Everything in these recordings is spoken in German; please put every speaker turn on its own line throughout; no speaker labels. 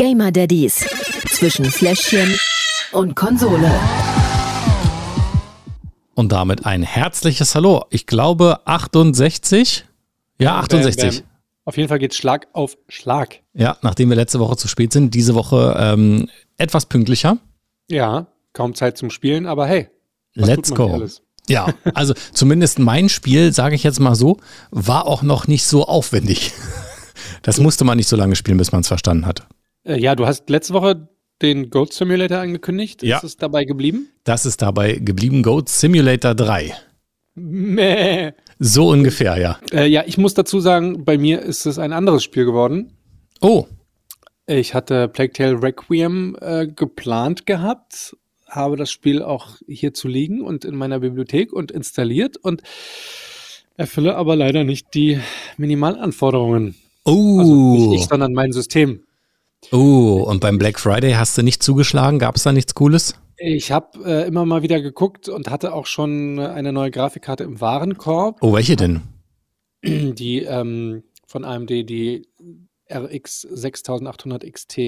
Gamer Daddies zwischen Fläschchen und Konsole.
Und damit ein herzliches Hallo. Ich glaube 68. Ja, 68.
Bam, bam. Auf jeden Fall geht Schlag auf Schlag.
Ja, nachdem wir letzte Woche zu spät sind, diese Woche ähm, etwas pünktlicher.
Ja, kaum Zeit zum Spielen, aber hey.
Let's go. Ja, also zumindest mein Spiel, sage ich jetzt mal so, war auch noch nicht so aufwendig. Das musste man nicht so lange spielen, bis man es verstanden hat.
Äh, ja, du hast letzte Woche den Goat Simulator angekündigt.
Ja.
Ist es dabei geblieben?
Das ist dabei geblieben. Goat Simulator 3.
Mäh.
So ungefähr, ja.
Äh, ja, ich muss dazu sagen, bei mir ist es ein anderes Spiel geworden.
Oh.
Ich hatte Plague Tale Requiem äh, geplant gehabt, habe das Spiel auch hier zu liegen und in meiner Bibliothek und installiert und erfülle aber leider nicht die Minimalanforderungen.
Oh.
Also nicht ich, sondern mein System.
Oh, und beim Black Friday hast du nicht zugeschlagen? Gab es da nichts Cooles?
Ich habe äh, immer mal wieder geguckt und hatte auch schon eine neue Grafikkarte im Warenkorb.
Oh, welche denn?
Die ähm, von AMD, die RX 6800 XT.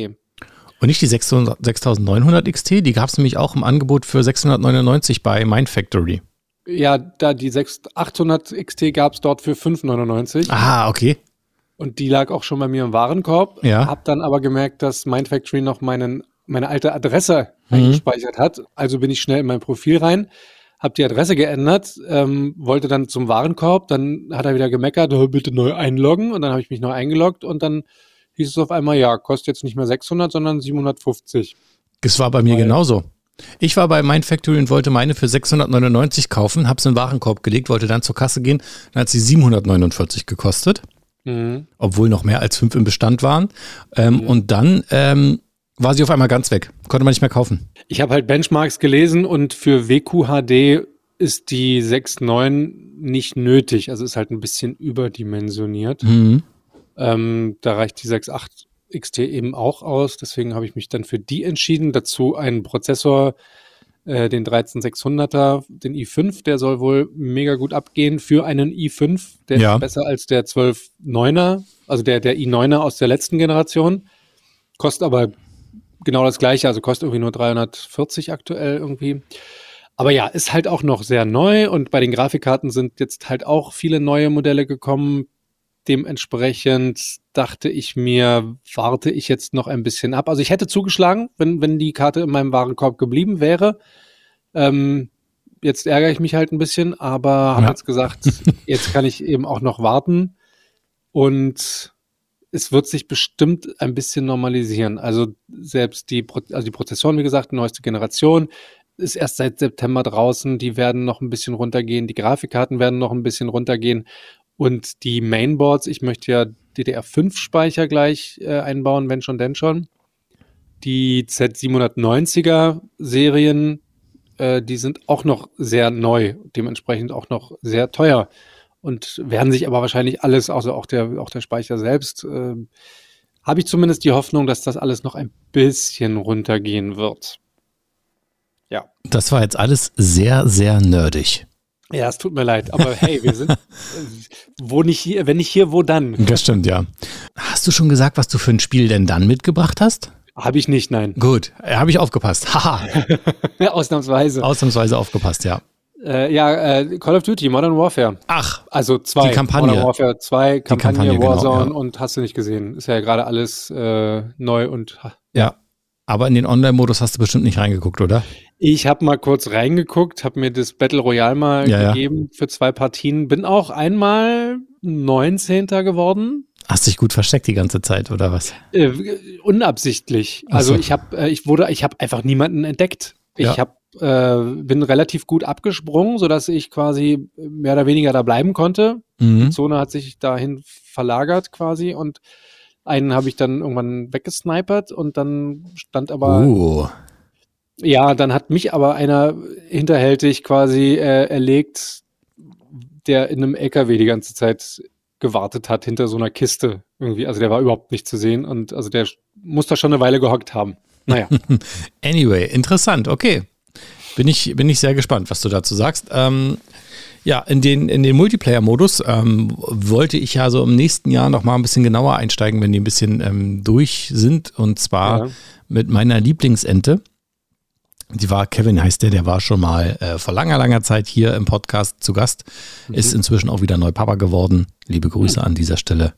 Und nicht die 6900 XT? Die gab es nämlich auch im Angebot für 699 bei Mindfactory.
Ja, da die 6800 XT gab es dort für 599.
Ah, okay.
Und die lag auch schon bei mir im Warenkorb.
Ja.
Hab dann aber gemerkt, dass Mindfactory noch meinen, meine alte Adresse
Mhm.
eingespeichert hat. Also bin ich schnell in mein Profil rein, habe die Adresse geändert, ähm, wollte dann zum Warenkorb. Dann hat er wieder gemeckert, oh, bitte neu einloggen. Und dann habe ich mich neu eingeloggt und dann hieß es auf einmal, ja, kostet jetzt nicht mehr 600, sondern 750.
Das war bei mir
Weil-
genauso. Ich war bei Mindfactory und wollte meine für 699 kaufen, hab's in den Warenkorb gelegt, wollte dann zur Kasse gehen, dann hat sie 749 gekostet,
Mhm.
obwohl noch mehr als fünf im Bestand waren. Ähm,
Mhm.
Und dann ähm, war sie auf einmal ganz weg, konnte man nicht mehr kaufen.
Ich habe halt Benchmarks gelesen und für WQHD ist die 6.9 nicht nötig. Also ist halt ein bisschen überdimensioniert.
Mhm.
Ähm, da reicht die 6.8 XT eben auch aus. Deswegen habe ich mich dann für die entschieden. Dazu einen Prozessor, äh, den 13600er, den i5, der soll wohl mega gut abgehen für einen i5. Der
Ja.
ist besser als der 12.9er, also der, der i9er aus der letzten Generation. Kostet aber genau das gleiche, also kostet irgendwie nur 340 aktuell irgendwie. Aber ja, ist halt auch noch sehr neu und bei den Grafikkarten sind jetzt halt auch viele neue Modelle gekommen. Dementsprechend dachte ich mir, warte ich jetzt noch ein bisschen ab. Also ich hätte zugeschlagen, wenn, wenn die Karte in meinem Warenkorb geblieben wäre. Ähm, jetzt ärgere ich mich halt ein bisschen, aber habe
Ja.
jetzt gesagt, jetzt kann ich eben auch noch warten. Und es wird sich bestimmt ein bisschen normalisieren. Also selbst die, Pro also die Prozessoren, wie gesagt, neueste Generation, ist erst seit September draußen. Die werden noch ein bisschen runtergehen. Die Grafikkarten werden noch ein bisschen runtergehen. Und die Mainboards, ich möchte ja DDR5-Speicher gleich äh, einbauen, wenn schon, denn schon. Die Z790er Serien, äh, die sind auch noch sehr neu, dementsprechend auch noch sehr teuer und werden sich aber wahrscheinlich alles, also auch der, auch der Speicher selbst, äh, habe ich zumindest die Hoffnung, dass das alles noch ein bisschen runtergehen wird. Ja.
Das war jetzt alles sehr, sehr nerdig.
Ja, es tut mir leid, aber hey, wir sind, äh, wo nicht hier, wenn nicht hier, wo dann?
Das stimmt, ja. Hast du schon gesagt, was du für ein Spiel denn dann mitgebracht hast?
Habe ich nicht, nein.
Gut, habe ich aufgepasst. Haha,
Ausnahmsweise.
ausnahmsweise aufgepasst, ja.
Äh, ja, äh, Call of Duty, Modern Warfare.
Ach,
Also zwei.
Die Kampagne.
Modern Warfare 2, Kampagne,
Kampagne, genau,
Warzone
ja.
und hast du nicht gesehen. Ist ja gerade alles äh, neu und
ja. Aber in den Online-Modus hast du bestimmt nicht reingeguckt, oder?
Ich habe mal kurz reingeguckt, habe mir das Battle Royale mal
Ja, ja.
gegeben für zwei Partien. Bin auch einmal 19. geworden.
Hast dich gut versteckt die ganze Zeit, oder was?
Äh, unabsichtlich. Also
so.
ich habe, äh, ich wurde, ich habe einfach niemanden entdeckt. Ich
Ja.
hab, äh, bin relativ gut abgesprungen, sodass ich quasi mehr oder weniger da bleiben konnte. Die
Mhm.
Zone hat sich dahin verlagert quasi und einen habe ich dann irgendwann weggesnipert und dann stand aber
Oh,
Ja, dann hat mich aber einer hinterhältig quasi äh, erlegt, der in einem LKW die ganze Zeit gewartet hat, hinter so einer Kiste irgendwie. Also der war überhaupt nicht zu sehen und also der muss da schon eine Weile gehockt haben. Naja,
Anyway, interessant, okay. Bin ich, bin ich sehr gespannt, was du dazu sagst. Ähm, Ja, in den, in den Multiplayer-Modus ähm, wollte ich ja so im nächsten Jahr noch mal ein bisschen genauer einsteigen, wenn die ein bisschen ähm, durch sind. Und zwar ja. mit meiner Lieblingsente. Die war, Kevin heißt der, der war schon mal äh, vor langer, langer Zeit hier im Podcast zu Gast. Mhm. Ist inzwischen auch wieder neu Papa geworden. Liebe Grüße mhm. an dieser Stelle.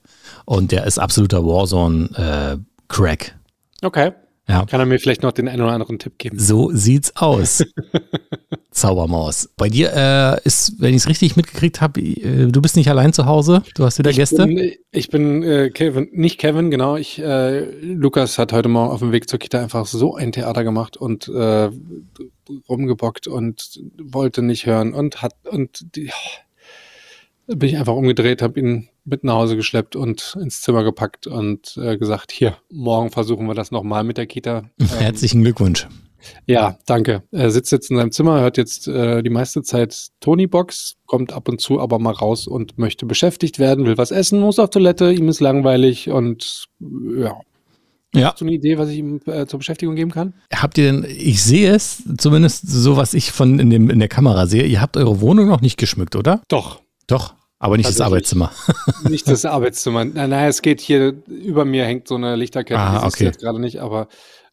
Und der ist absoluter Warzone-Crack.
Äh, okay. Ja. Kann er mir vielleicht noch den einen oder anderen Tipp geben?
So sieht's aus. Zaubermaus. Bei dir äh, ist, wenn ich es richtig mitgekriegt habe, äh, du bist nicht allein zu Hause, du hast wieder
ich
Gäste.
Bin, ich bin äh, Kevin, nicht Kevin, genau. Ich, äh, Lukas hat heute Morgen auf dem Weg zur Kita einfach so ein Theater gemacht und äh, rumgebockt und wollte nicht hören und hat und die, oh, bin ich einfach umgedreht, habe ihn mit nach Hause geschleppt und ins Zimmer gepackt und äh, gesagt, hier, morgen versuchen wir das nochmal mit der Kita.
Herzlichen Glückwunsch.
Ja, danke. Er sitzt jetzt in seinem Zimmer, hört jetzt äh, die meiste Zeit Tony Box, kommt ab und zu aber mal raus und möchte beschäftigt werden, will was essen, muss auf Toilette, ihm ist langweilig und ja.
Ja.
Hast du eine Idee, was ich ihm äh, zur Beschäftigung geben kann?
Habt ihr denn, ich sehe es, zumindest so, was ich von in, dem, in der Kamera sehe, ihr habt eure Wohnung noch nicht geschmückt, oder?
Doch.
Doch. Aber nicht das Arbeitszimmer.
nicht das Arbeitszimmer. Nein, nein, es geht hier, über mir hängt so eine Lichterkette,
ah,
die
okay.
jetzt gerade nicht, aber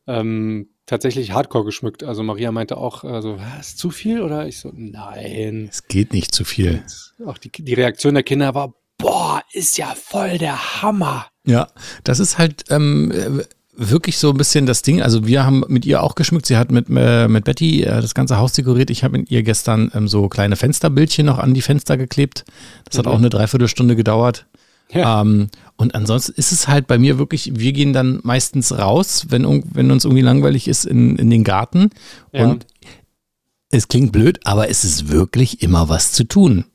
ähm, tatsächlich hardcore geschmückt. Also Maria meinte auch äh, so, was, zu viel? Oder ich so, nein.
Es geht nicht zu viel.
Und auch die, die Reaktion der Kinder war, boah, ist ja voll der Hammer.
Ja, das ist halt ähm, wirklich so ein bisschen das Ding. Also wir haben mit ihr auch geschmückt. Sie hat mit, äh, mit Betty äh, das ganze Haus dekoriert. Ich habe mit ihr gestern ähm, so kleine Fensterbildchen noch an die Fenster geklebt. Das mhm. hat auch eine Dreiviertelstunde gedauert. Ja. Ähm, und ansonsten ist es halt bei mir wirklich, wir gehen dann meistens raus, wenn, wenn uns irgendwie langweilig ist, in, in den Garten. Ja. Und es klingt blöd, aber es ist wirklich immer was zu tun.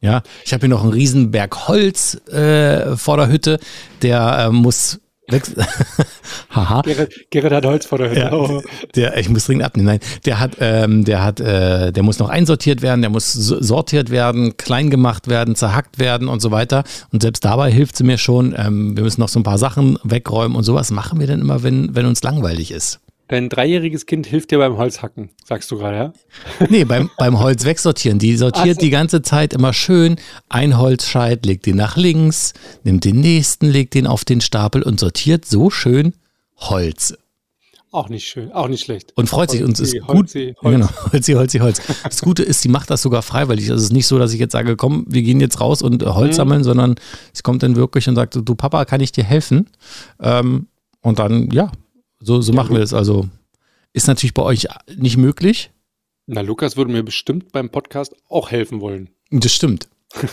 Ja, ich habe hier noch einen riesen Berg Holz äh, vor der Hütte, der äh, muss
Haha. Gerrit, Gerrit, hat Holz vor der Hütte. Ja,
oh. der, ich muss dringend abnehmen. Nein, der hat, ähm, der hat, äh, der muss noch einsortiert werden, der muss sortiert werden, klein gemacht werden, zerhackt werden und so weiter. Und selbst dabei hilft sie mir schon. Ähm, wir müssen noch so ein paar Sachen wegräumen und sowas machen wir dann immer, wenn, wenn uns langweilig ist.
Dein dreijähriges Kind hilft dir beim Holzhacken, sagst du gerade, ja?
Nee, beim, beim Holz wegsortieren. Die sortiert so. die ganze Zeit immer schön. Ein Holzscheit, legt den nach links, nimmt den nächsten, legt den auf den Stapel und sortiert so schön Holz.
Auch nicht schön, auch nicht schlecht.
Und freut sich. Und es ist gut. Holzi, Holz. Genau, Holzi, Holzi, Holz. Das Gute ist, sie macht das sogar freiwillig. Also es ist nicht so, dass ich jetzt sage, komm, wir gehen jetzt raus und Holz mhm. sammeln, sondern sie kommt dann wirklich und sagt, du Papa, kann ich dir helfen? Ähm, und dann, ja, so, so ja, machen wir das. Also ist natürlich bei euch nicht möglich.
Na, Lukas würde mir bestimmt beim Podcast auch helfen wollen.
Das stimmt.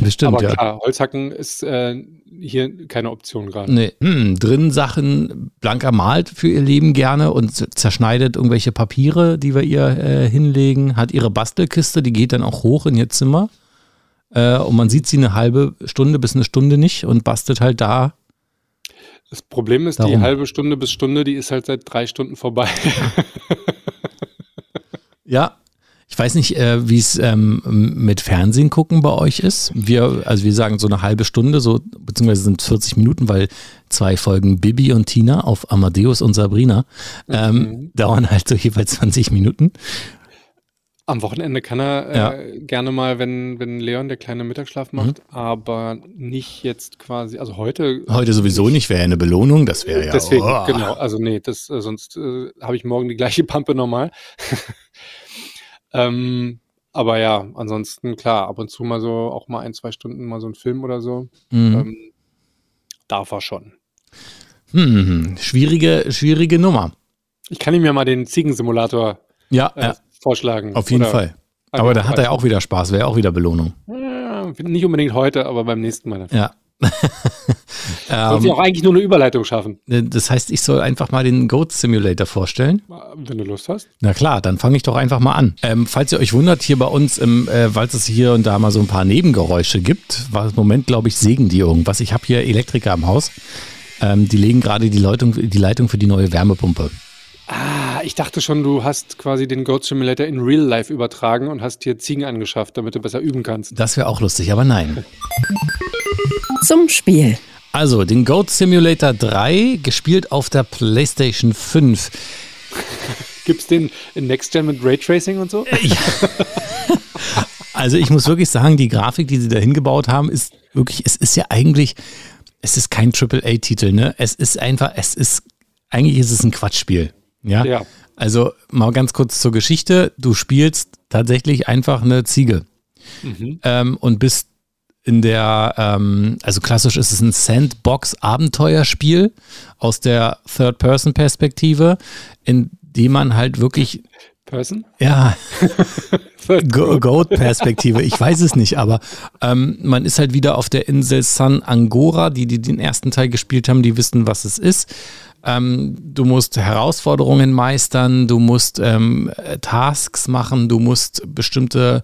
Das stimmt,
Aber
ja.
klar, Holzhacken ist äh, hier keine Option gerade.
Nee. Hm, drin Sachen, Blanka malt für ihr Leben gerne und zerschneidet irgendwelche Papiere, die wir ihr äh, hinlegen, hat ihre Bastelkiste, die geht dann auch hoch in ihr Zimmer. Äh, und man sieht sie eine halbe Stunde bis eine Stunde nicht und bastelt halt da
das Problem ist, Darum. die halbe Stunde bis Stunde, die ist halt seit drei Stunden vorbei.
ja, ich weiß nicht, äh, wie es ähm, mit Fernsehen gucken bei euch ist. Wir, also wir sagen so eine halbe Stunde, so, beziehungsweise sind 40 Minuten, weil zwei Folgen Bibi und Tina auf Amadeus und Sabrina ähm, mhm. dauern halt so jeweils 20 Minuten.
Am Wochenende kann er äh, ja. gerne mal, wenn, wenn Leon der kleine Mittagsschlaf macht, mhm. aber nicht jetzt quasi, also heute.
Heute sowieso nicht, wäre eine Belohnung, das wäre ja.
Deswegen, oh. genau, also nee, das, äh, sonst äh, habe ich morgen die gleiche Pampe normal. ähm, aber ja, ansonsten klar, ab und zu mal so auch mal ein, zwei Stunden mal so ein Film oder so. Mhm. Ähm, darf er schon.
Hm, schwierige, schwierige Nummer.
Ich kann ihm ja mal den Ziegensimulator
ja, äh,
ja vorschlagen.
Auf jeden Fall. Aber da hat er ja auch wieder Spaß, wäre auch wieder Belohnung.
Ja, nicht unbedingt heute, aber beim nächsten Mal.
Ja.
Sollte ähm, auch eigentlich nur eine Überleitung schaffen.
Äh, das heißt, ich soll einfach mal den Goat Simulator vorstellen.
Wenn du Lust hast.
Na klar, dann fange ich doch einfach mal an. Ähm, falls ihr euch wundert, hier bei uns, im, äh, weil es hier und da mal so ein paar Nebengeräusche gibt, war im Moment, glaube ich, sägen die irgendwas. Ich habe hier Elektriker im Haus. Ähm, die legen gerade die, Leitung, die Leitung für die neue Wärmepumpe.
Ah, ich dachte schon, du hast quasi den Goat Simulator in Real Life übertragen und hast dir Ziegen angeschafft, damit du besser üben kannst.
Das wäre auch lustig, aber nein.
Zum Spiel.
Also, den Goat Simulator 3, gespielt auf der PlayStation 5.
Gibt es den in Next Gen mit Raytracing und so?
Ja. Also ich muss wirklich sagen, die Grafik, die sie da hingebaut haben, ist wirklich, es ist ja eigentlich, es ist kein AAA-Titel, ne? Es ist einfach, es ist, eigentlich ist es ein Quatschspiel. Ja.
Ja.
Also mal ganz kurz zur Geschichte. Du spielst tatsächlich einfach eine Ziege
Mhm.
ähm, und bist in der, ähm, also klassisch ist es ein Sandbox-Abenteuerspiel aus der Third-Person-Perspektive, in dem man halt wirklich,
Person?
ja, Go- Goat-Perspektive, ich weiß es nicht, aber ähm, man ist halt wieder auf der Insel San Angora, die, die den ersten Teil gespielt haben, die wissen, was es ist. Ähm, du musst Herausforderungen meistern, du musst ähm, äh, Tasks machen, du musst bestimmte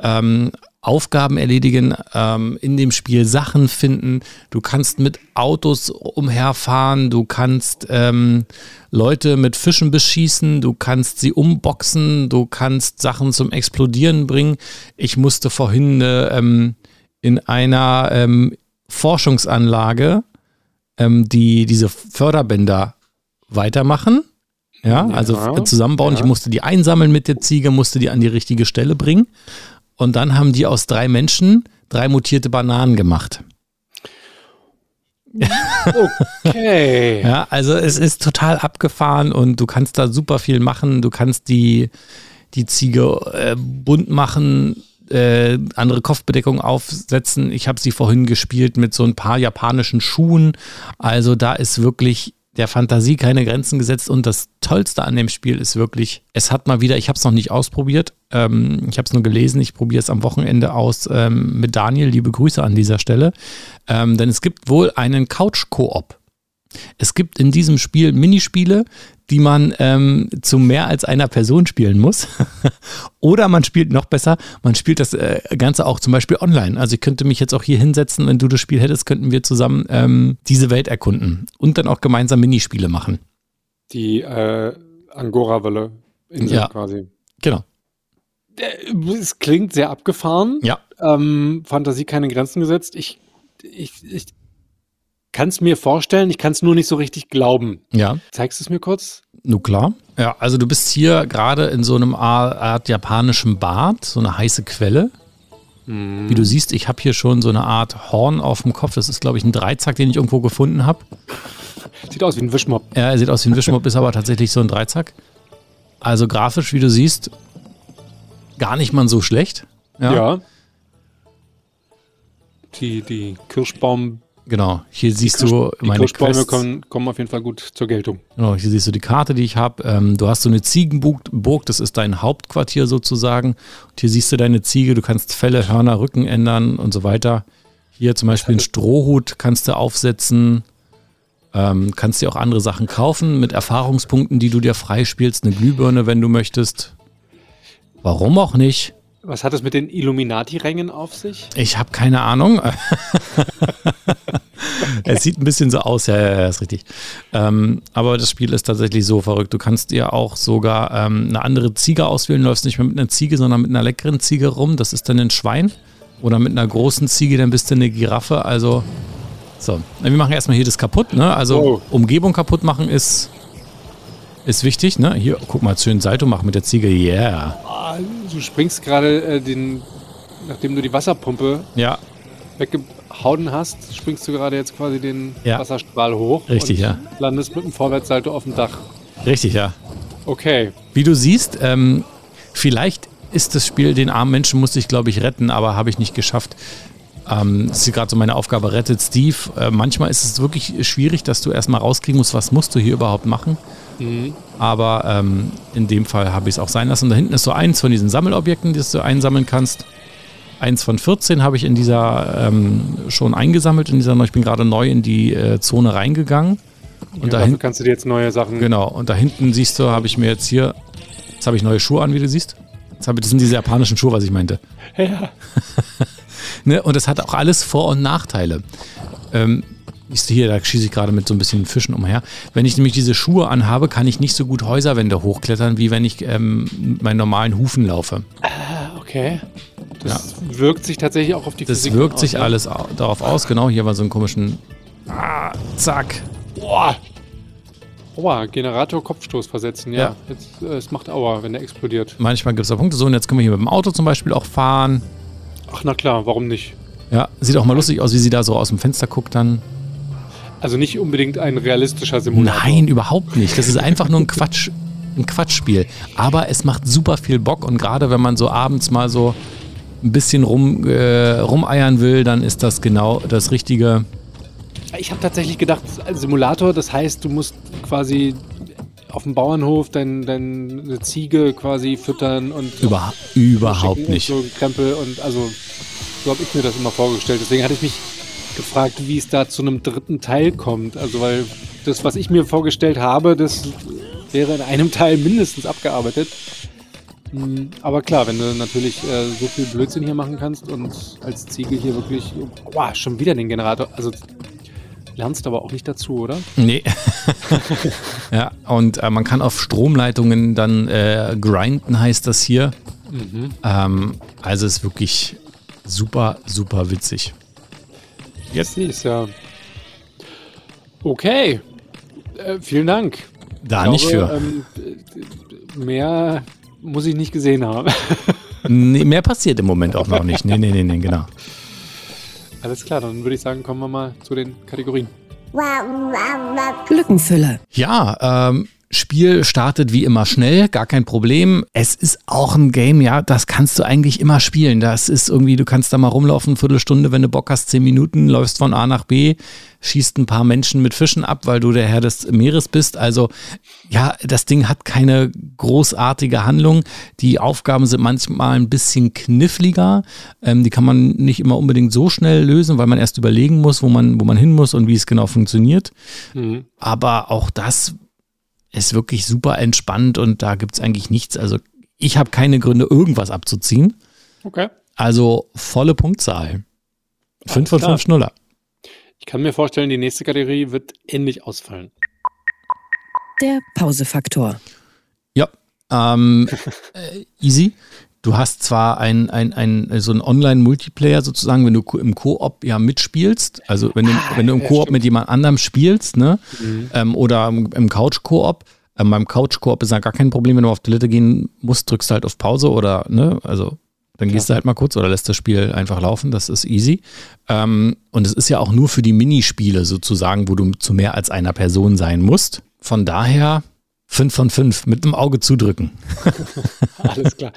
ähm, Aufgaben erledigen, ähm, in dem Spiel Sachen finden. Du kannst mit Autos umherfahren, du kannst ähm, Leute mit Fischen beschießen, du kannst sie umboxen, du kannst Sachen zum Explodieren bringen. Ich musste vorhin äh, ähm, in einer Forschungsanlage ähm, die diese Förderbänder weitermachen. Ja, also
Ja,
f- zusammenbauen.
ja.
Ich musste die einsammeln mit der Ziege, musste die an die richtige Stelle bringen. Und dann haben die aus drei Menschen drei mutierte Bananen gemacht.
Okay.
Ja, also es ist total abgefahren und du kannst da super viel machen. Du kannst die, die Ziege äh, bunt machen, äh, andere Kopfbedeckung aufsetzen. Ich habe sie vorhin gespielt mit so ein paar japanischen Schuhen. Also da ist wirklich der Fantasie keine Grenzen gesetzt und das Tollste an dem Spiel ist wirklich, es hat mal wieder, ich habe es noch nicht ausprobiert, ähm, ich habe es nur gelesen, ich probiere es am Wochenende aus ähm, mit Daniel, liebe Grüße an dieser Stelle, ähm, denn es gibt wohl einen Couch-Koop. Es gibt in diesem Spiel Minispiele, die man ähm, zu mehr als einer Person spielen muss. Oder man spielt noch besser, man spielt das äh, Ganze auch zum Beispiel online. Also ich könnte mich jetzt auch hier hinsetzen, wenn du das Spiel hättest, könnten wir zusammen ähm, diese Welt erkunden und dann auch gemeinsam Minispiele machen.
Die äh, Angora-Welle
Ja.
quasi.
Genau.
Äh, Es klingt sehr abgefahren.
Ja.
Ähm, Fantasie keine Grenzen gesetzt. Ich, ich, ich kann es mir vorstellen, ich kann es nur nicht so richtig glauben.
Ja.
Zeigst du es mir kurz?
Nun klar. Ja, also du bist hier gerade in so einem Art, japanischen Bad, so eine heiße Quelle. Wie du siehst, ich habe hier schon so eine Art Horn auf dem Kopf. Das ist, glaube ich, ein Dreizack, den ich irgendwo gefunden habe.
Sieht aus wie ein Wischmopp.
Ja, er sieht aus wie ein Wischmopp, ist aber tatsächlich so ein Dreizack. Also grafisch, wie du siehst, gar nicht mal so schlecht.
Ja. Die, die Kirschbaum,
Genau. Hier siehst
Kirsch-
du
die
meine
Kirschbäume
Quests.
kommen, kommen auf jeden Fall gut zur Geltung.
Genau, hier siehst du die Karte, die ich habe. Ähm, du hast so eine Ziegenburg, Burg, das ist dein Hauptquartier sozusagen. Und hier siehst du deine Ziege, du kannst Felle, Hörner, Rücken ändern und so weiter. Hier zum Beispiel einen Strohhut kannst du aufsetzen. Ähm, kannst dir auch andere Sachen kaufen mit Erfahrungspunkten, die du dir freispielst. Eine Glühbirne, wenn du möchtest. Warum auch nicht?
Was hat es mit den Illuminati-Rängen auf sich?
Ich habe keine Ahnung. es sieht ein bisschen so aus, ja, ja, ja, ist richtig. Ähm, aber das Spiel ist tatsächlich so verrückt. Du kannst dir auch sogar ähm, eine andere Ziege auswählen. Du läufst nicht mehr mit einer Ziege, sondern mit einer leckeren Ziege rum. Das ist dann ein Schwein. Oder mit einer großen Ziege, dann bist du eine Giraffe. Also, so. Wir machen erstmal hier das kaputt. Ne? Also,
Wow.
Umgebung kaputt machen ist, ist wichtig. Ne? Hier, guck mal, schön Salto machen mit der Ziege. Yeah.
Ah, du springst gerade äh, den, nachdem du die Wasserpumpe
Ja,
weggehauen hast, springst du gerade jetzt quasi den
Ja.
Wasserstrahl hoch.
Richtig,
und
ja.
Landest mit dem Vorwärtssalto auf dem Dach.
richtig, ja.
Okay.
Wie du siehst, ähm, vielleicht ist das Spiel, den armen Menschen musste ich, glaube ich, retten, aber habe ich nicht geschafft. Ähm, das ist gerade so meine Aufgabe, rettet Steve. Äh, manchmal ist es wirklich schwierig, dass du erstmal rauskriegen musst, was musst du hier überhaupt machen. Aber ähm, in dem Fall habe ich es auch sein lassen. Da hinten ist so eins von diesen Sammelobjekten, das du einsammeln kannst. Eins von 14 habe ich in dieser ähm, schon eingesammelt. In dieser, ich bin gerade neu in die äh, Zone reingegangen. Und
ja,
da
dafür
hinten
kannst du dir jetzt neue Sachen.
Genau, und da hinten siehst du, habe ich mir jetzt hier, jetzt habe ich neue Schuhe an, wie du siehst. Jetzt habe ich, das sind diese japanischen Schuhe, was ich meinte.
Ja.
Ne? Und das hat auch alles Vor- und Nachteile. Ähm, du hier, da schieße ich gerade mit so ein bisschen Fischen umher. Wenn ich nämlich diese Schuhe anhabe, kann ich nicht so gut Häuserwände hochklettern, wie wenn ich ähm, mit meinen normalen Hufen laufe.
Okay. Das wirkt sich tatsächlich auch auf die
Das
Physik
wirkt
aus,
sich
ja?
alles au- darauf aus. Genau, hier war so einen komischen. Ah, zack.
Boah. Aua, Generator Kopfstoß versetzen, ja.
Ja.
Jetzt, äh, es macht Aua, wenn der explodiert.
Manchmal gibt es da Punkte. So, und jetzt können wir hier mit dem Auto zum Beispiel auch fahren.
Ach na klar, warum nicht?
Ja, sieht auch mal lustig aus, wie sie da so aus dem Fenster guckt dann.
Also nicht unbedingt ein realistischer Simulator.
Nein, überhaupt nicht. Das ist einfach nur ein Quatsch, ein Quatschspiel. Aber es macht super viel Bock und gerade wenn man so abends mal so ein bisschen rum, äh, rumeiern will, dann ist das genau das Richtige.
Ich habe tatsächlich gedacht, Simulator, das heißt, du musst quasi auf dem Bauernhof deine dein, Ziege quasi füttern und
Über, überhaupt nicht.
Und so Krempel und also so habe ich mir das immer vorgestellt. Deswegen hatte ich mich gefragt, wie es da zu einem dritten Teil kommt. Also weil das, was ich mir vorgestellt habe, das wäre in einem Teil mindestens abgearbeitet. Hm, aber klar, wenn du natürlich äh, so viel Blödsinn hier machen kannst und als Ziege hier wirklich, wow, schon wieder den Generator, also lernst aber auch nicht dazu, oder?
Nee. ja, und äh, man kann auf Stromleitungen dann äh, grinden, heißt das hier. Mhm. Ähm, also ist wirklich super, super witzig.
Jetzt ist ja. Okay. Äh, vielen Dank.
Da glaube, nicht für. Ähm,
mehr muss ich nicht gesehen haben.
nee, mehr passiert im Moment auch noch nicht. Nee, nee, nee, nee, genau.
Alles klar, dann würde ich sagen, kommen wir mal zu den Kategorien.
Lückenfüller.
Ja, ähm, Spiel startet wie immer schnell, gar kein Problem. Es ist auch ein Game, ja, das kannst du eigentlich immer spielen. Das ist irgendwie, du kannst da mal rumlaufen, Viertelstunde, wenn du Bock hast, zehn Minuten, läufst von A nach B, schießt ein paar Menschen mit Fischen ab, weil du der Herr des Meeres bist. Also, ja, das Ding hat keine großartige Handlung. Die Aufgaben sind manchmal ein bisschen kniffliger. Ähm, die kann man nicht immer unbedingt so schnell lösen, weil man erst überlegen muss, wo man, wo man hin muss und wie es genau funktioniert. Mhm. Aber auch das ist wirklich super entspannt und da gibt es eigentlich nichts. Also ich habe keine Gründe, irgendwas abzuziehen.
Okay.
Also volle Punktzahl. 5 von 5 Schnuller.
Ich kann mir vorstellen, die nächste Kategorie wird ähnlich ausfallen.
Der Pausefaktor.
Ja, ähm, äh, easy. Du hast zwar ein, ein, ein, so einen Online-Multiplayer sozusagen, wenn du im Koop ja mitspielst, also wenn du, ah, wenn du im ja, Koop mit jemand anderem spielst, ne? Mhm. Ähm, oder im, im Couch-Koop. Ähm, beim Couch-Koop ist ja gar kein Problem, wenn du auf Toilette gehen musst, drückst du halt auf Pause oder, ne, also dann gehst ja. du halt mal kurz oder lässt das Spiel einfach laufen, das ist easy. Ähm, und es ist ja auch nur für die Minispiele sozusagen, wo du zu mehr als einer Person sein musst. Von daher 5 von 5 mit dem Auge zudrücken.
Alles klar.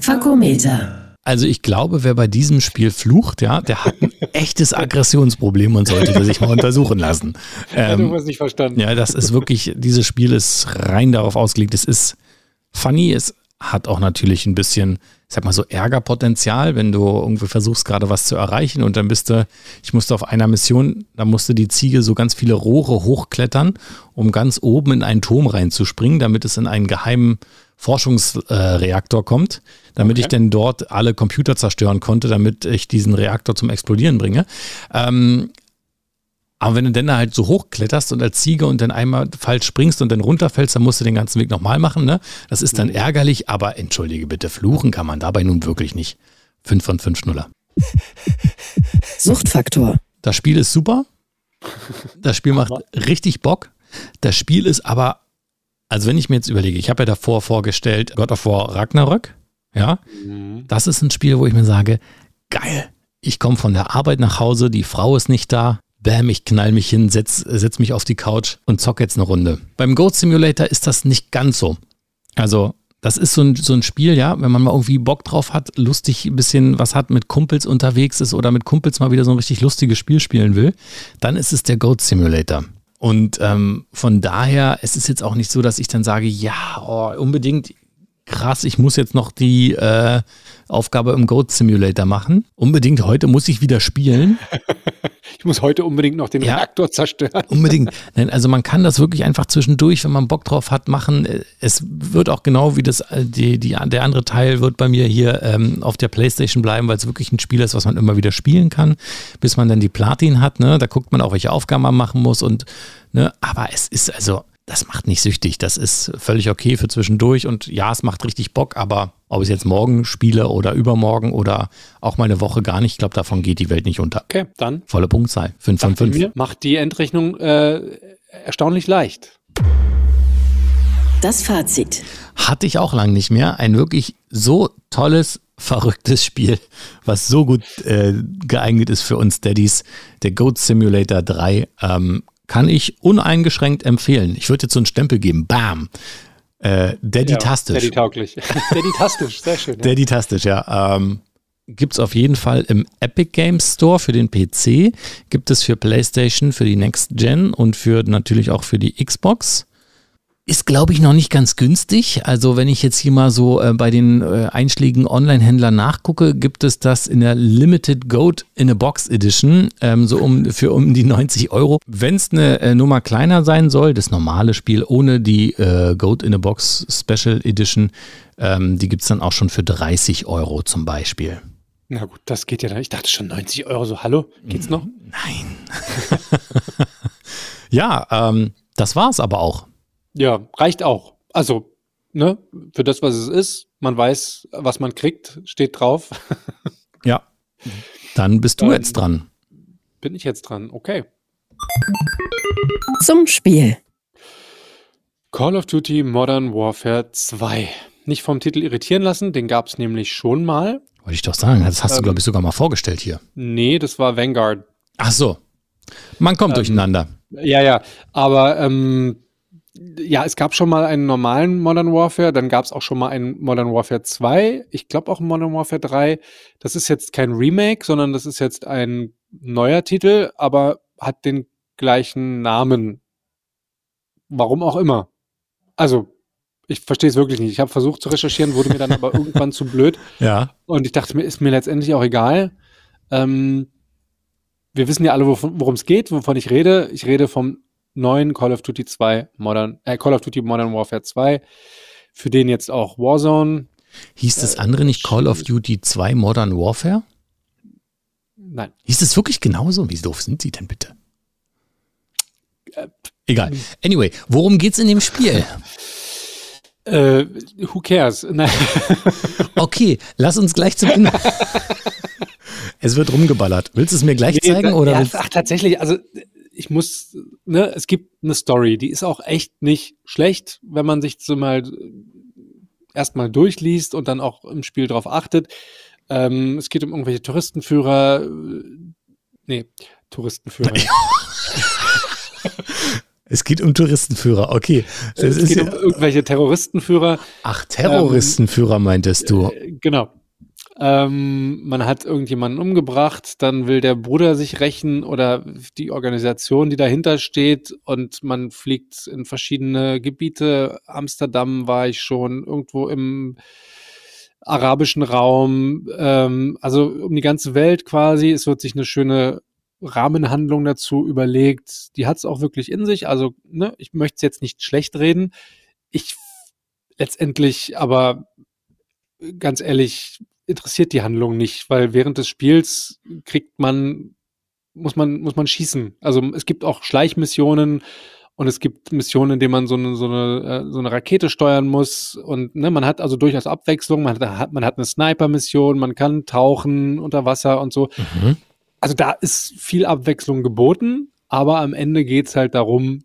Fakometer.
Also ich glaube, wer bei diesem Spiel flucht, ja, der hat ein echtes Aggressionsproblem und sollte das sich mal untersuchen lassen.
Ähm, ja, du hast nicht verstanden.
Ja, das ist wirklich, dieses Spiel ist rein darauf ausgelegt. Es ist funny, es hat auch natürlich ein bisschen ich sag mal so Ärgerpotenzial, wenn du irgendwie versuchst gerade was zu erreichen und dann bist du, ich musste auf einer Mission, da musste die Ziege so ganz viele Rohre hochklettern, um ganz oben in einen Turm reinzuspringen, damit es in einen geheimen Forschungsreaktor kommt, damit okay. ich denn dort alle Computer zerstören konnte, damit ich diesen Reaktor zum Explodieren bringe. Ähm, aber wenn du dann halt so hochkletterst und als Ziege und dann einmal falsch springst und dann runterfällst, dann musst du den ganzen Weg nochmal machen. Ne? Das ist dann mhm. ärgerlich, aber entschuldige bitte, fluchen kann man dabei nun wirklich nicht. Fünf von fünf Schnuller.
Suchtfaktor.
Das Spiel ist super. Das Spiel macht richtig Bock. Das Spiel ist aber, also wenn ich mir jetzt überlege, ich habe ja davor vorgestellt God of War Ragnarök. Ja, mhm. das ist ein Spiel, wo ich mir sage, geil. Ich komme von der Arbeit nach Hause, die Frau ist nicht da, bam, ich knall mich hin, setz, setz mich auf die Couch und zock jetzt eine Runde. Beim Goat Simulator ist das nicht ganz so. Also, das ist so ein, so ein Spiel, ja, wenn man mal irgendwie Bock drauf hat, lustig ein bisschen was hat, mit Kumpels unterwegs ist oder mit Kumpels mal wieder so ein richtig lustiges Spiel spielen will, dann ist es der Goat Simulator. Und ähm, von daher, es ist jetzt auch nicht so, dass ich dann sage, ja, oh, unbedingt krass, ich muss jetzt noch die äh, Aufgabe im Goat Simulator machen. Unbedingt heute muss ich wieder spielen.
ich muss heute unbedingt noch den ja, Reaktor zerstören.
Unbedingt. Nein, also man kann das wirklich einfach zwischendurch, wenn man Bock drauf hat, machen. Es wird auch genau wie das, äh, die, die, der andere Teil wird bei mir hier ähm, auf der Playstation bleiben, weil es wirklich ein Spiel ist, was man immer wieder spielen kann, bis man dann die Platin hat. Ne? Da guckt man auch, welche Aufgaben man machen muss und ne, aber es ist also das macht nicht süchtig. Das ist völlig okay für zwischendurch. Und ja, es macht richtig Bock, aber ob ich es jetzt morgen spiele oder übermorgen oder auch mal eine Woche gar nicht, ich glaube, davon geht die Welt nicht unter.
Okay, dann.
Volle Punktzahl. 5 von 5.
Macht die Endrechnung äh, erstaunlich leicht.
Das Fazit.
Hatte ich auch lang nicht mehr. Ein wirklich so tolles, verrücktes Spiel, was so gut äh, geeignet ist für uns Daddies. Der Goat Simulator 3 ähm, kann ich uneingeschränkt empfehlen. Ich würde jetzt so einen Stempel geben. Bam. Äh, Daddy-tastisch.
Ja, Daddy-tauglich. Daddy-tastisch, sehr schön. Ja.
Daddy-tastisch, ja. Ähm, gibt es auf jeden Fall im Epic Games Store für den PC, gibt es für PlayStation, für die Next Gen und für natürlich auch für die Xbox. Ist, glaube ich, noch nicht ganz günstig. Also wenn ich jetzt hier mal so äh, bei den äh, einschlägigen Online-Händlern nachgucke, gibt es das in der Limited Goat in a Box Edition ähm, so um, für um die 90 Euro. Wenn es eine äh, Nummer kleiner sein soll, das normale Spiel ohne die äh, Goat in a Box Special Edition, ähm, die gibt es dann auch schon für 30 Euro zum Beispiel.
Na gut, das geht ja dann. Ich dachte schon 90 Euro. So, hallo, geht's noch?
Nein. ja, ähm, das war's aber auch.
Ja, reicht auch. Also, ne, für das, was es ist, man weiß, was man kriegt, steht drauf.
ja. Dann bist du
Dann
jetzt dran.
Bin ich jetzt dran, okay.
Zum Spiel.
Call of Duty Modern Warfare 2. Nicht vom Titel irritieren lassen, den gab es nämlich schon mal.
Wollte ich doch sagen. Das hast du,
Ähm,
glaube ich, sogar mal vorgestellt hier.
Nee, das war Vanguard.
Ach so. Man kommt durcheinander.
Ja, ja, aber ähm, ja, es gab schon mal einen normalen Modern Warfare, dann gab es auch schon mal einen Modern Warfare 2, ich glaube auch einen Modern Warfare 3. Das ist jetzt kein Remake, sondern das ist jetzt ein neuer Titel, aber hat den gleichen Namen. Warum auch immer. Also, ich verstehe es wirklich nicht. Ich habe versucht zu recherchieren, wurde mir dann aber irgendwann zu blöd.
Ja.
Und ich dachte mir, ist mir letztendlich auch egal. Ähm, wir wissen ja alle, worum es geht, wovon ich rede. Ich rede vom neuen Call of Duty 2 Modern, äh, Call of Duty Modern Warfare 2, für den jetzt auch Warzone.
Hieß das andere nicht Call of Duty 2 Modern Warfare?
Nein.
Hieß das wirklich genauso? Wie doof sind sie denn bitte? Egal. Anyway, worum geht's in dem Spiel?
Äh, who cares? Nein.
Okay, lass uns gleich zum Ende. es wird rumgeballert. Willst du es mir gleich zeigen? Oder
ja, ach, tatsächlich, also ich muss, ne, es gibt eine Story, die ist auch echt nicht schlecht, wenn man sich so mal erstmal durchliest und dann auch im Spiel drauf achtet. Ähm, es geht um irgendwelche Touristenführer, äh, nee, Touristenführer.
es geht um Touristenführer, okay. Das
es geht
ja,
um irgendwelche Terroristenführer.
ach, Terroristenführer meintest du.
Äh, Genau. Ähm, man hat irgendjemanden umgebracht, dann will der Bruder sich rächen oder die Organisation, die dahinter steht und man fliegt in verschiedene Gebiete. Amsterdam war ich schon, irgendwo im arabischen Raum, ähm, also um die ganze Welt quasi. Es wird sich eine schöne Rahmenhandlung dazu überlegt. Die hat es auch wirklich in sich. Also, ne, ich möchte es jetzt nicht schlecht reden. Ich letztendlich aber ganz ehrlich, interessiert die Handlung nicht, weil während des Spiels kriegt man, muss man, muss man schießen. Also es gibt auch Schleichmissionen und es gibt Missionen, in denen man so eine, so eine, äh, so eine Rakete steuern muss. Und ne, man hat also durchaus Abwechslung. Man hat, man hat eine Sniper-Mission, man kann tauchen unter Wasser und so.
Mhm.
Also da ist viel Abwechslung geboten, aber am Ende geht's halt darum,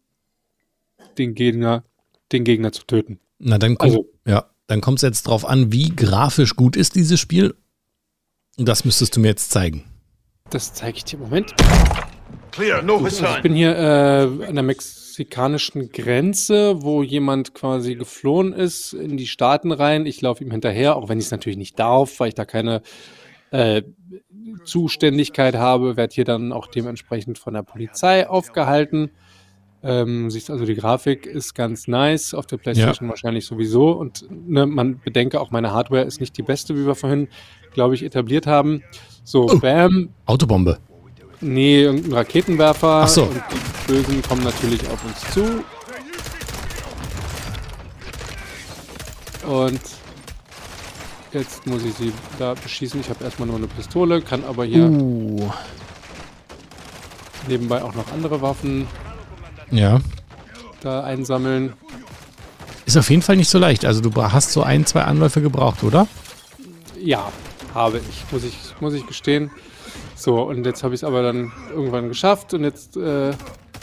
den Gegner, den Gegner zu töten.
Na, dann kommt,
Also-
ja, dann kommt es jetzt drauf an, wie grafisch gut ist dieses Spiel. Und das müsstest du mir jetzt zeigen.
Das zeige ich dir. Moment.
Clear, no
Also ich bin hier äh, an der mexikanischen Grenze, wo jemand quasi geflohen ist in die Staaten rein. Ich laufe ihm hinterher, auch wenn ich es natürlich nicht darf, weil ich da keine äh, Zuständigkeit habe, werde hier dann auch dementsprechend von der Polizei aufgehalten. Ähm, siehst also, die Grafik ist ganz nice, auf der Playstation wahrscheinlich sowieso. Und ne, man bedenke auch, meine Hardware ist nicht die beste, wie wir vorhin, glaube ich, etabliert haben. So,
Oh.
bam,
Autobombe.
Nee, irgendein Raketenwerfer.
Ach so.
Und die Bösen kommen natürlich auf uns zu. Und jetzt muss ich sie da beschießen. Ich habe erstmal nur eine Pistole, kann aber hier
Uh.
nebenbei auch noch andere Waffen
Ja.
da einsammeln.
Ist auf jeden Fall nicht so leicht. Also du hast so ein, zwei Anläufe gebraucht, oder?
Ja, habe ich, muss ich, muss ich gestehen. So, und jetzt habe ich es aber dann irgendwann geschafft und jetzt äh,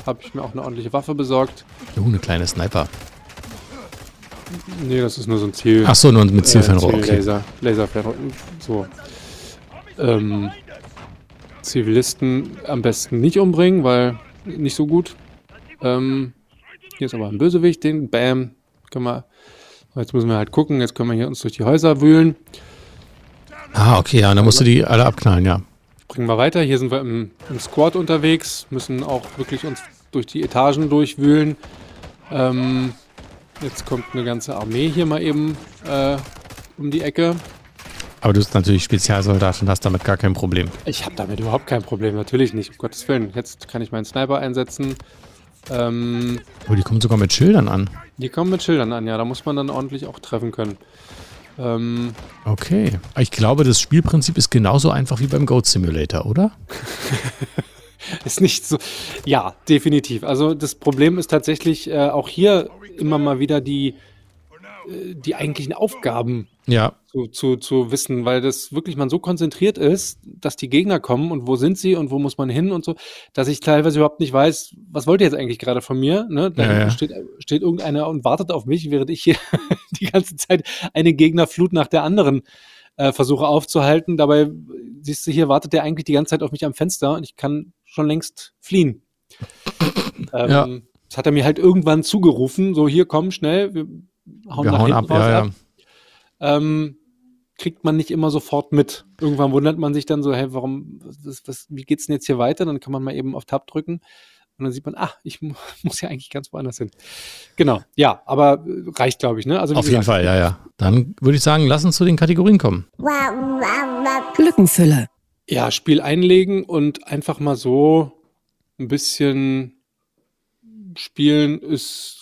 habe ich mir auch eine ordentliche Waffe besorgt.
Oh, eine kleine Sniper.
Nee, das ist nur so ein Ziel.
Ach so, nur mit Zielfernrohr,
Äh,
okay.
Laser, Laserfernrohr. So. Ähm, Zivilisten am besten nicht umbringen, weil nicht so gut. Ähm, hier ist aber ein Bösewicht, den Bam. Können wir, jetzt müssen wir halt gucken, jetzt können wir hier uns durch die Häuser wühlen.
Ah, okay, ja, und dann musst du die alle abknallen, ja.
Bringen wir weiter. Hier sind wir im, im Squad unterwegs, müssen auch wirklich uns durch die Etagen durchwühlen. Ähm, jetzt kommt eine ganze Armee hier mal eben äh, um die Ecke.
Aber du bist natürlich Spezialsoldat und hast damit gar kein Problem.
Ich habe damit überhaupt kein Problem, natürlich nicht, um Gottes Willen. Jetzt kann ich meinen Sniper einsetzen. Ähm,
Oh, die kommen sogar mit Schildern an.
die kommen mit Schildern an, ja, da muss man dann ordentlich auch treffen können. Ähm,
Okay. Ich glaube, das Spielprinzip ist genauso einfach wie beim Goat Simulator, oder?
ist nicht so. Ja, definitiv. Also das Problem ist tatsächlich äh, auch hier immer mal wieder die, äh, die eigentlichen Aufgaben
Ja.
zu, zu, zu wissen, weil das wirklich man so konzentriert ist, dass die Gegner kommen und wo sind sie und wo muss man hin und so, dass ich teilweise überhaupt nicht weiß, was wollt ihr jetzt eigentlich gerade von mir? Ne? Da
Ja, ja.
Steht, steht irgendeiner und wartet auf mich, während ich hier die ganze Zeit eine Gegnerflut nach der anderen äh, versuche aufzuhalten. Dabei siehst du hier, wartet der eigentlich die ganze Zeit auf mich am Fenster und ich kann schon längst fliehen. ähm,
Ja.
Das hat er mir halt irgendwann zugerufen, so hier komm schnell, wir hauen
Wir
nach
hauen
hinten
ab, ja,
ab
ja.
Ähm, kriegt man nicht immer sofort mit. Irgendwann wundert man sich dann so, hey, warum, was, was, wie geht's denn jetzt hier weiter? Dann kann man mal eben auf Tab drücken und dann sieht man, ach, ich mu muss ja eigentlich ganz woanders hin. Genau, ja, aber reicht, glaube ich, ne? Also
Auf jeden
gesagt,
Fall, ja, ja. Dann würde ich sagen, lass uns zu den Kategorien kommen.
Lückenfüller.
Ja, Spiel einlegen und einfach mal so ein bisschen spielen ist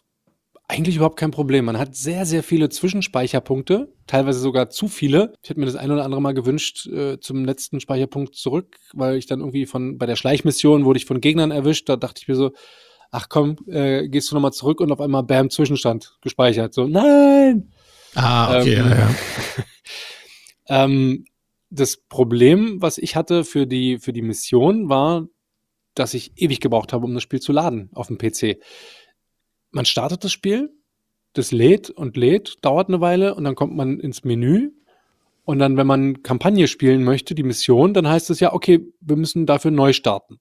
eigentlich überhaupt kein Problem. Man hat sehr, sehr viele Zwischenspeicherpunkte, teilweise sogar zu viele. Ich hätte mir das ein oder andere Mal gewünscht äh, zum letzten Speicherpunkt zurück, weil ich dann irgendwie von bei der Schleichmission wurde ich von Gegnern erwischt. Da dachte ich mir so, ach komm, äh, gehst du nochmal zurück und auf einmal Bam, Zwischenstand gespeichert. So, nein!
Ah, okay,
Ähm,
ja, ja.
Ähm, das Problem, was ich hatte für die, für die Mission, war, dass ich ewig gebraucht habe, um das Spiel zu laden auf dem PC. Man startet das Spiel, das lädt und lädt, dauert eine Weile und dann kommt man ins Menü. Und dann, wenn man Kampagne spielen möchte, die Mission, dann heißt es ja, okay, wir müssen dafür neu starten.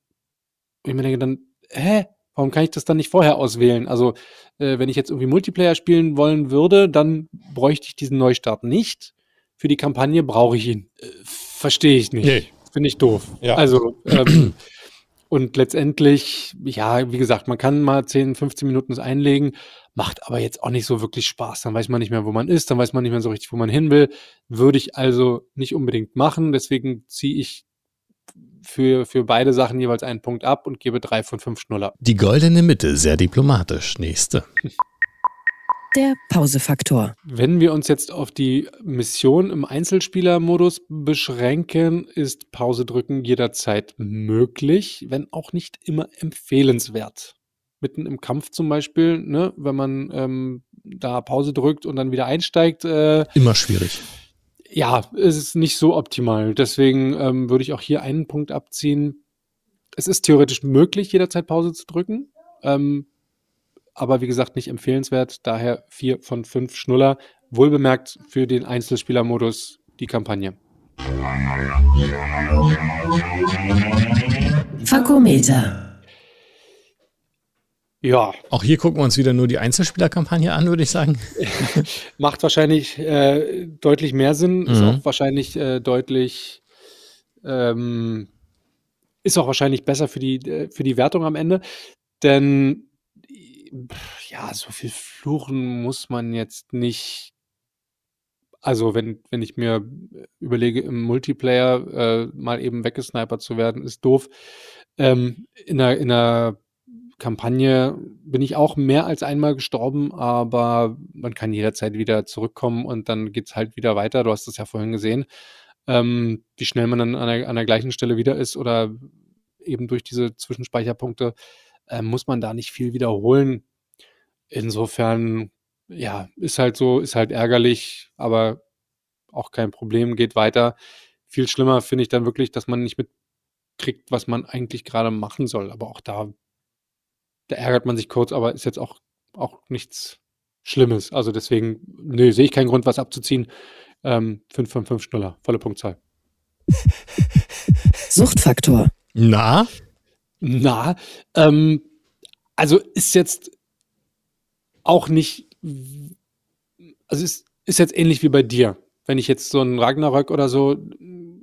Und ich mir denke dann, hä? Warum kann ich das dann nicht vorher auswählen? Also, äh, wenn ich jetzt irgendwie Multiplayer spielen wollen würde, dann bräuchte ich diesen Neustart nicht. Für die Kampagne brauche ich ihn. Äh, Verstehe ich nicht.
Nee.
Finde ich doof.
Ja.
Also, ähm, und letztendlich, ja, wie gesagt, man kann mal 10, 15 Minuten das einlegen, macht aber jetzt auch nicht so wirklich Spaß. Dann weiß man nicht mehr, wo man ist, dann weiß man nicht mehr so richtig, wo man hin will. Würde ich also nicht unbedingt machen. Deswegen ziehe ich für, für beide Sachen jeweils einen Punkt ab und gebe drei von fünf Schnuller.
Die goldene Mitte, sehr diplomatisch. Nächste.
Der Pausefaktor.
Wenn wir uns jetzt auf die Mission im Einzelspielermodus beschränken, ist Pause drücken jederzeit möglich, wenn auch nicht immer empfehlenswert. Mitten im Kampf zum Beispiel, ne, wenn man ähm, da Pause drückt und dann wieder einsteigt, äh,
Immer schwierig.
ja, es ist nicht so optimal. Deswegen ähm, würde ich auch hier einen Punkt abziehen. Es ist theoretisch möglich, jederzeit Pause zu drücken. Ähm, aber wie gesagt, nicht empfehlenswert. Daher vier von fünf Schnuller. Wohlbemerkt für den Einzelspielermodus die Kampagne.
Fakometer.
Ja,
Auch hier gucken wir uns wieder nur die Einzelspielerkampagne an, würde ich sagen.
macht wahrscheinlich äh, deutlich mehr Sinn. Ist
Mhm.
auch wahrscheinlich äh, deutlich, ähm, ist auch wahrscheinlich besser für die, äh, für die Wertung am Ende. Denn ja, so viel fluchen muss man jetzt nicht. Also, wenn, wenn ich mir überlege, im Multiplayer äh, mal eben weggesnipert zu werden, ist doof. Ähm, in einer, in einer Kampagne bin ich auch mehr als einmal gestorben, aber man kann jederzeit wieder zurückkommen und dann geht's halt wieder weiter. Du hast es ja vorhin gesehen, ähm, wie schnell man dann an der, an der gleichen Stelle wieder ist oder eben durch diese Zwischenspeicherpunkte äh, muss man da nicht viel wiederholen. Insofern, ja, ist halt so, ist halt ärgerlich, aber auch kein Problem, geht weiter. Viel schlimmer finde ich dann wirklich, dass man nicht mitkriegt, was man eigentlich gerade machen soll. Aber auch da da ärgert man sich kurz, aber ist jetzt auch, auch nichts Schlimmes. Also deswegen, nö, sehe ich keinen Grund, was abzuziehen. Ähm, 5 von 5 Schnuller, volle Punktzahl.
Suchtfaktor.
Na?
Na, ähm, also ist jetzt auch nicht, also ist, ist jetzt ähnlich wie bei dir. Wenn ich jetzt so einen Ragnarök oder so,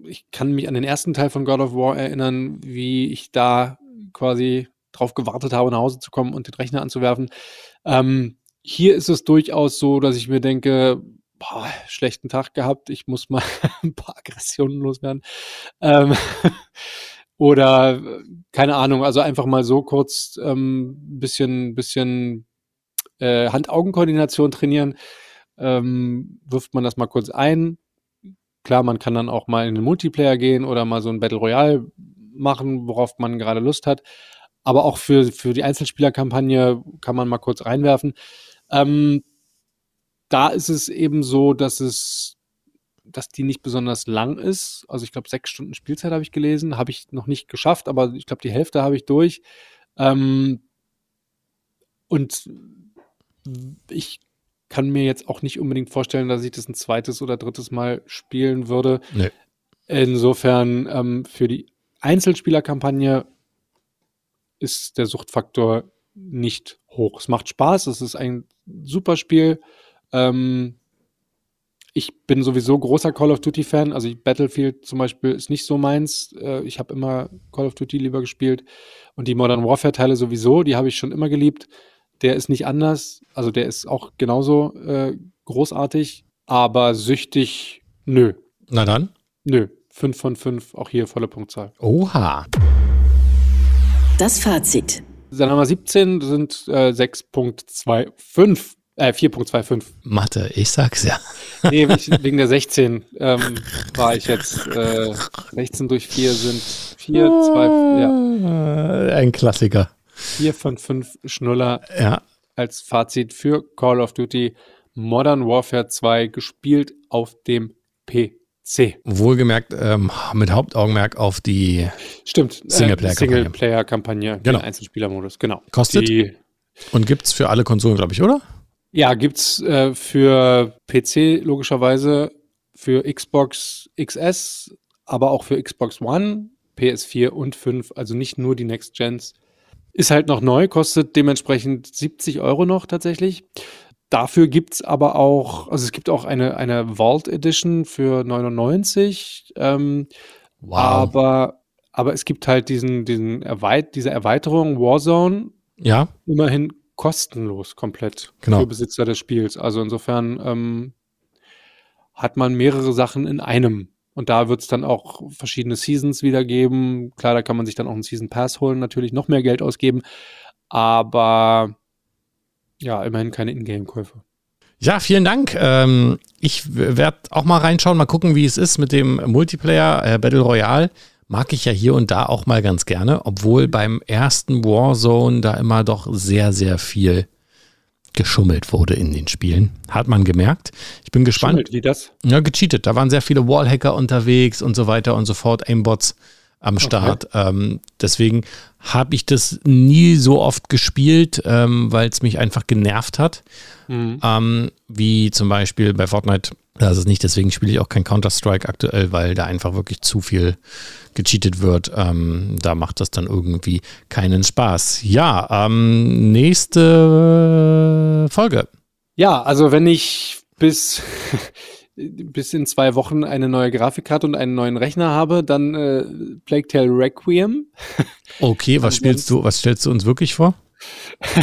ich kann mich an den ersten Teil von God of War erinnern, wie ich da quasi drauf gewartet habe, nach Hause zu kommen und den Rechner anzuwerfen. Ähm, hier ist es durchaus so, dass ich mir denke, boah, schlechten Tag gehabt, ich muss mal ein paar Aggressionen loswerden. Ähm, oder keine Ahnung, also einfach mal so kurz ähm, bisschen, bisschen äh, Hand-Augen-Koordination trainieren. Ähm, wirft man das mal kurz ein. Klar, man kann dann auch mal in den Multiplayer gehen oder mal so ein Battle Royale machen, worauf man gerade Lust hat. Aber auch für, für die Einzelspielerkampagne kann man mal kurz reinwerfen. Ähm, da ist es eben so, dass es, dass die nicht besonders lang ist. Also ich glaube, sechs Stunden Spielzeit habe ich gelesen, habe ich noch nicht geschafft, aber ich glaube, die Hälfte habe ich durch. Ähm, und ich kann mir jetzt auch nicht unbedingt vorstellen, dass ich das ein zweites oder drittes Mal spielen würde.
Nee.
Insofern ähm, für die Einzelspielerkampagne ist der Suchtfaktor nicht hoch. Es macht Spaß, es ist ein super Spiel. Ähm, ich bin sowieso großer Call of Duty-Fan. Also Battlefield zum Beispiel ist nicht so meins. Äh, ich habe immer Call of Duty lieber gespielt. Und die Modern Warfare-Teile sowieso, die habe ich schon immer geliebt. Der ist nicht anders. Also der ist auch genauso äh, großartig. Aber süchtig, nö.
Na dann?
Nö. 5 von 5, auch hier volle Punktzahl.
Oha.
Das Fazit.
Seine Nummer 17 sind äh, 6.25. Äh, 4.25.
Mathe, ich sag's ja.
Nee, wegen der 16 ähm, war ich jetzt. Äh, 16 durch 4 sind 4, 2, ja.
Ein Klassiker.
4 von 5 Schnuller
Ja.
als Fazit für Call of Duty Modern Warfare 2 gespielt auf dem PC.
Wohlgemerkt, ähm, mit Hauptaugenmerk auf die
Stimmt.
Singleplayer-Kampagne.
Äh, Singleplayer-Kampagne,
Genau.
den Einzelspielermodus, genau.
Kostet?
Die,
und gibt's für alle Konsolen, glaube ich, oder?
Ja, gibt's äh, für PC logischerweise, für Xbox XS, aber auch für Xbox One, PS4 und 5, also nicht nur die Next Gens. Ist halt noch neu, kostet dementsprechend 70 Euro noch tatsächlich. Dafür gibt's aber auch, also es gibt auch eine, eine Vault Edition für 99. Ähm,
Wow.
Aber, aber es gibt halt diesen, diesen Erweit diese Erweiterung Warzone
ja,
immerhin kostenlos komplett
Genau.
für Besitzer des Spiels. Also insofern ähm, hat man mehrere Sachen in einem. Und da wird es dann auch verschiedene Seasons wieder geben. Klar, da kann man sich dann auch einen Season Pass holen, natürlich noch mehr Geld ausgeben. Aber ja, immerhin keine Ingame-Käufe.
Ja, vielen Dank. Ähm, ich werde auch mal reinschauen, mal gucken, wie es ist mit dem Multiplayer äh, Battle Royale. Mag ich ja hier und da auch mal ganz gerne, obwohl beim ersten Warzone da immer doch sehr, sehr viel geschummelt wurde in den Spielen. Hat man gemerkt. Ich bin gespannt.
Schummelt, wie das?
Ja, gecheatet. Da waren sehr viele Wallhacker unterwegs und so weiter und so fort, Aimbots am Start. Ähm, deswegen habe ich das nie so oft gespielt, ähm, weil es mich einfach genervt hat.
Mhm.
Ähm, wie zum Beispiel bei Fortnite. Das ist nicht, deswegen spiele ich auch kein Counter-Strike aktuell, weil da einfach wirklich zu viel gecheatet wird. Ähm, da macht das dann irgendwie keinen Spaß. Ja, ähm, nächste Folge.
Ja, also wenn ich bis, bis in zwei Wochen eine neue Grafikkarte und einen neuen Rechner habe, dann äh, Plague Tale Requiem.
Okay, was spielst du, was stellst du uns wirklich vor?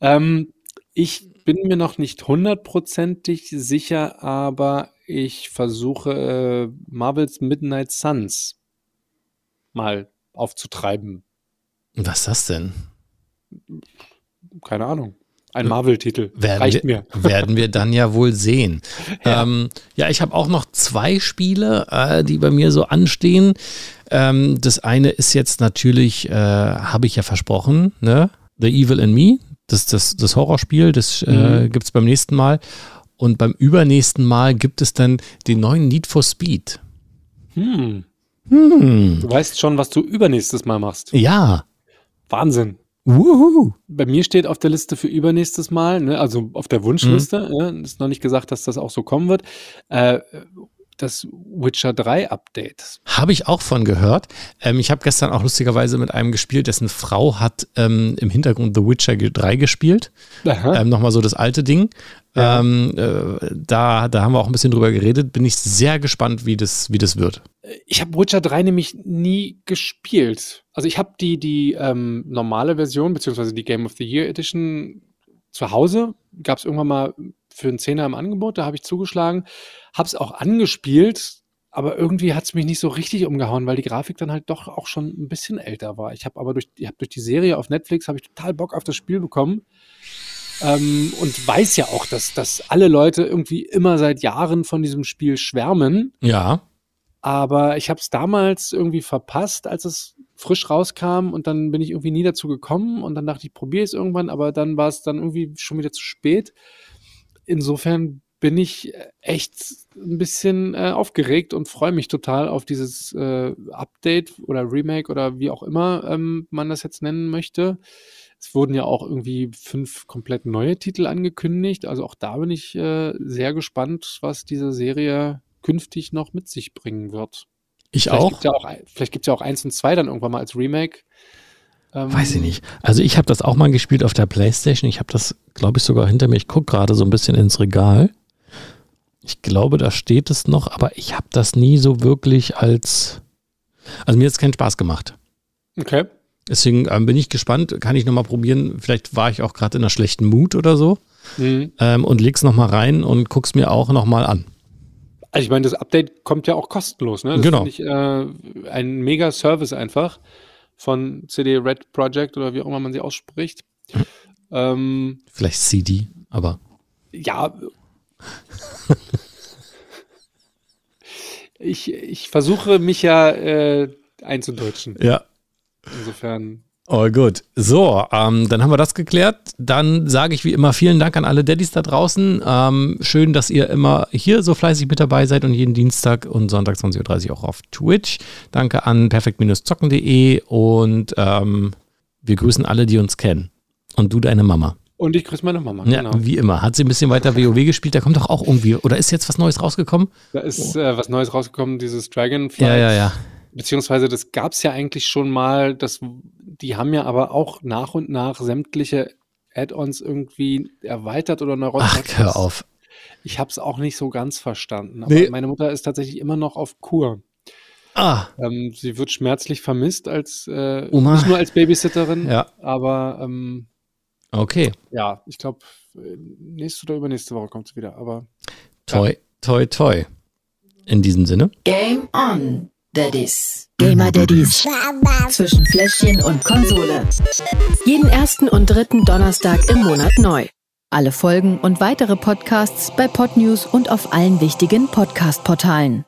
Ähm, ich bin mir noch nicht hundertprozentig sicher, aber ich versuche äh, Marvels Midnight Suns mal aufzutreiben.
Was ist das denn?
Keine Ahnung. Ein Marvel-Titel.
Werden
Reicht
wir,
mir.
werden wir dann ja wohl sehen. Ja, ähm, ja ich habe auch noch zwei Spiele, äh, die bei mir so anstehen. Ähm, das eine ist jetzt natürlich, äh, habe ich ja versprochen, ne? The Evil in Me. Das das, das Horrorspiel, das äh,
Mhm.
gibt es beim nächsten Mal. Und beim übernächsten Mal gibt es dann den neuen Need for Speed.
Hm.
Hm.
Du weißt schon, was du übernächstes Mal machst.
Ja,
Wahnsinn.
Wuhu.
Bei mir steht auf der Liste für übernächstes Mal, ne, also auf der Wunschliste, mhm. ist noch nicht gesagt, dass das auch so kommen wird, äh, das Witcher 3 Update.
Habe ich auch von gehört. Ähm, ich habe gestern auch lustigerweise mit einem gespielt, dessen Frau hat ähm, im Hintergrund The Witcher 3 gespielt. Ähm, Nochmal so das alte Ding. Ja. Ähm, äh, da, da haben wir auch ein bisschen drüber geredet. Bin ich sehr gespannt, wie das, wie das wird.
Ich habe Witcher 3 nämlich nie gespielt. Also ich habe die, die ähm, normale Version, beziehungsweise die Game of the Year Edition zu Hause. Gab es irgendwann mal für einen Zehner im Angebot, da habe ich zugeschlagen, habe es auch angespielt, aber irgendwie hat es mich nicht so richtig umgehauen, weil die Grafik dann halt doch auch schon ein bisschen älter war. Ich habe aber durch, ich hab durch die Serie auf Netflix habe ich total Bock auf das Spiel bekommen. Ähm, und weiß ja auch, dass, dass alle Leute irgendwie immer seit Jahren von diesem Spiel schwärmen.
Ja.
Aber ich habe es damals irgendwie verpasst, als es frisch rauskam und dann bin ich irgendwie nie dazu gekommen und dann dachte ich, probiere es irgendwann, aber dann war es dann irgendwie schon wieder zu spät insofern bin ich echt ein bisschen äh, aufgeregt und freue mich total auf dieses äh, Update oder Remake oder wie auch immer ähm, man das jetzt nennen möchte. Es wurden ja auch irgendwie fünf komplett neue Titel angekündigt. Also auch da bin ich äh, sehr gespannt, was diese Serie künftig noch mit sich bringen wird.
Ich vielleicht auch.
Gibt's ja auch. Vielleicht gibt es ja auch eins und zwei dann irgendwann mal als Remake.
Ähm, Weiß ich nicht. Also ich habe das auch mal gespielt auf der Playstation. Ich habe das, glaube ich, sogar hinter mir. Ich gucke gerade so ein bisschen ins Regal. Ich glaube, da steht es noch, aber ich habe das nie so wirklich als... Also mir hat es keinen Spaß gemacht.
Okay.
Deswegen ähm, bin ich gespannt. Kann ich nochmal probieren. Vielleicht war ich auch gerade in einer schlechten Mut oder so. Mhm. Ähm, und leg's nochmal rein und guck's mir auch nochmal an.
Also ich meine, das Update kommt ja auch kostenlos. Ne? Das
genau.
Ich, äh, ein mega Service einfach von CD Red Project oder wie auch immer man sie ausspricht.
Ähm, Vielleicht CD, aber.
Ja. Ich, ich versuche mich ja äh, einzudeutschen.
Ja.
Insofern.
Oh gut. So, ähm, dann haben wir das geklärt. Dann sage ich wie immer vielen Dank an alle Daddys da draußen. Ähm, schön, dass ihr immer hier so fleißig mit dabei seid und jeden Dienstag und Sonntag 20.30 Uhr auch auf Twitch. Danke an perfekt-zocken.de und ähm, wir grüßen alle, die uns kennen. Und du deine Mama.
Und ich grüße meine Mama.
Ja, genau. wie immer. Hat sie ein bisschen weiter WoW gespielt? Da kommt doch auch irgendwie, oder ist jetzt was Neues rausgekommen?
Da ist äh, was Neues rausgekommen, dieses Dragonfly.
Ja, ja, ja.
Beziehungsweise das gab es ja eigentlich schon mal, das, die haben ja aber auch nach und nach sämtliche Add-ons irgendwie erweitert oder neu
Ach, hör auf.
Ich habe es auch nicht so ganz verstanden. Aber
Nee.
meine Mutter ist tatsächlich immer noch auf Kur.
Ah,
Ähm, sie wird schmerzlich vermisst als äh,
Oma.
nicht nur als Babysitterin,
Ja.
aber ähm,
okay.
ja, ich glaube, nächste oder übernächste Woche kommt sie wieder. Aber
Toi, toi, toi. In diesem Sinne.
Game on, Daddies. Gamer Daddies. Zwischen Fläschchen und Konsole. Jeden ersten und dritten Donnerstag im Monat neu. Alle Folgen und weitere Podcasts bei Podnews und auf allen wichtigen Podcast-Portalen.